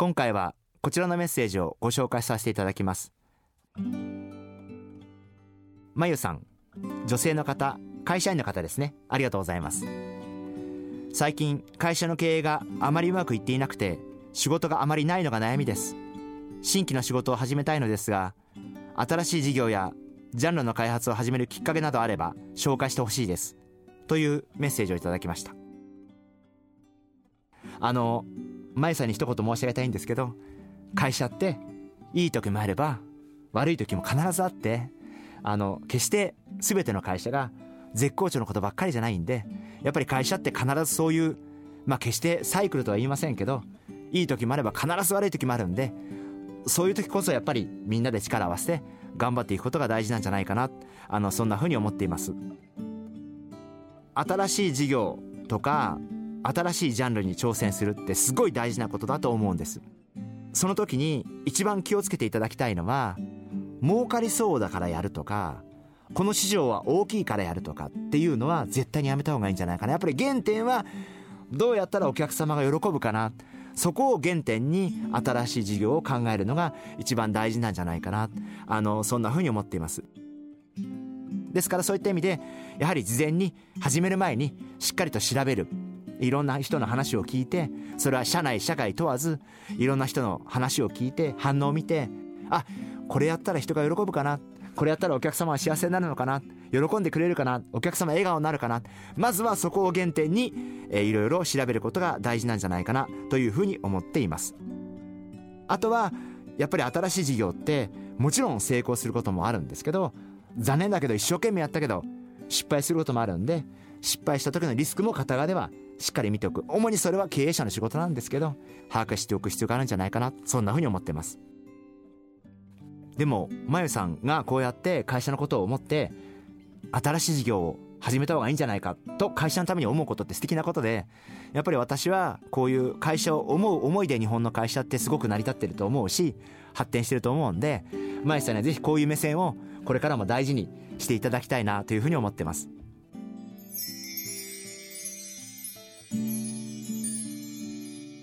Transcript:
今回はこちらのメッセージをご紹介させていただきます。まゆさん女性の方会社員の方ですね。ありがとうございます。最近会社の経営があまりうまくいっていなくて仕事があまりないのが悩みです。新規の仕事を始めたいのですが新しい事業やジャンルの開発を始めるきっかけなどあれば紹介してほしいです。というメッセージをいただきました。あの舞さんに一言申し上げたいんですけど会社っていい時もあれば悪い時も必ずあってあの決して全ての会社が絶好調のことばっかりじゃないんでやっぱり会社って必ずそういうまあ決してサイクルとは言いませんけどいい時もあれば必ず悪い時もあるんでそういう時こそやっぱりみんなで力を合わせて頑張っていくことが大事なんじゃないかなあのそんなふうに思っています。新しい事業とか新しいジャンルに挑戦するってすごい大事なことだと思うんです。その時に一番気をつけていただきたいのは儲かりそうだからやるとかこの市場は大きいからやるとかっていうのは絶対にやめた方がいいんじゃないかな。やっぱり原点はどうやったらお客様が喜ぶかな。そこを原点に新しい事業を考えるのが一番大事なんじゃないかな。あのそんなふうに思っています。ですからそういった意味でやはり事前に始める前にしっかりと調べる。いろんな人の話を聞いてそれは社内社会問わずいろんな人の話を聞いて反応を見てあこれやったら人が喜ぶかなこれやったらお客様は幸せになるのかな喜んでくれるかなお客様笑顔になるかなまずはそこを原点に、えー、いろいろ調べることが大事なんじゃないかなというふうに思っています。あとはやっぱり新しい事業ってもちろん成功することもあるんですけど残念だけど一生懸命やったけど失敗することもあるんで失敗した時のリスクも片側ではしっかり見ておく。主にそれは経営者の仕事なんですけど把握しておく必要があるんじゃないかな。そんなふうに思ってます。でもまゆさんがこうやって会社のことを思って新しい事業を始めた方がいいんじゃないかと会社のために思うことって素敵なことでやっぱり私はこういう会社を思う思いで日本の会社ってすごく成り立ってると思うし発展してると思うんでまゆさんにはぜひこういう目線をこれからも大事にしていただきたいなというふうに思ってます。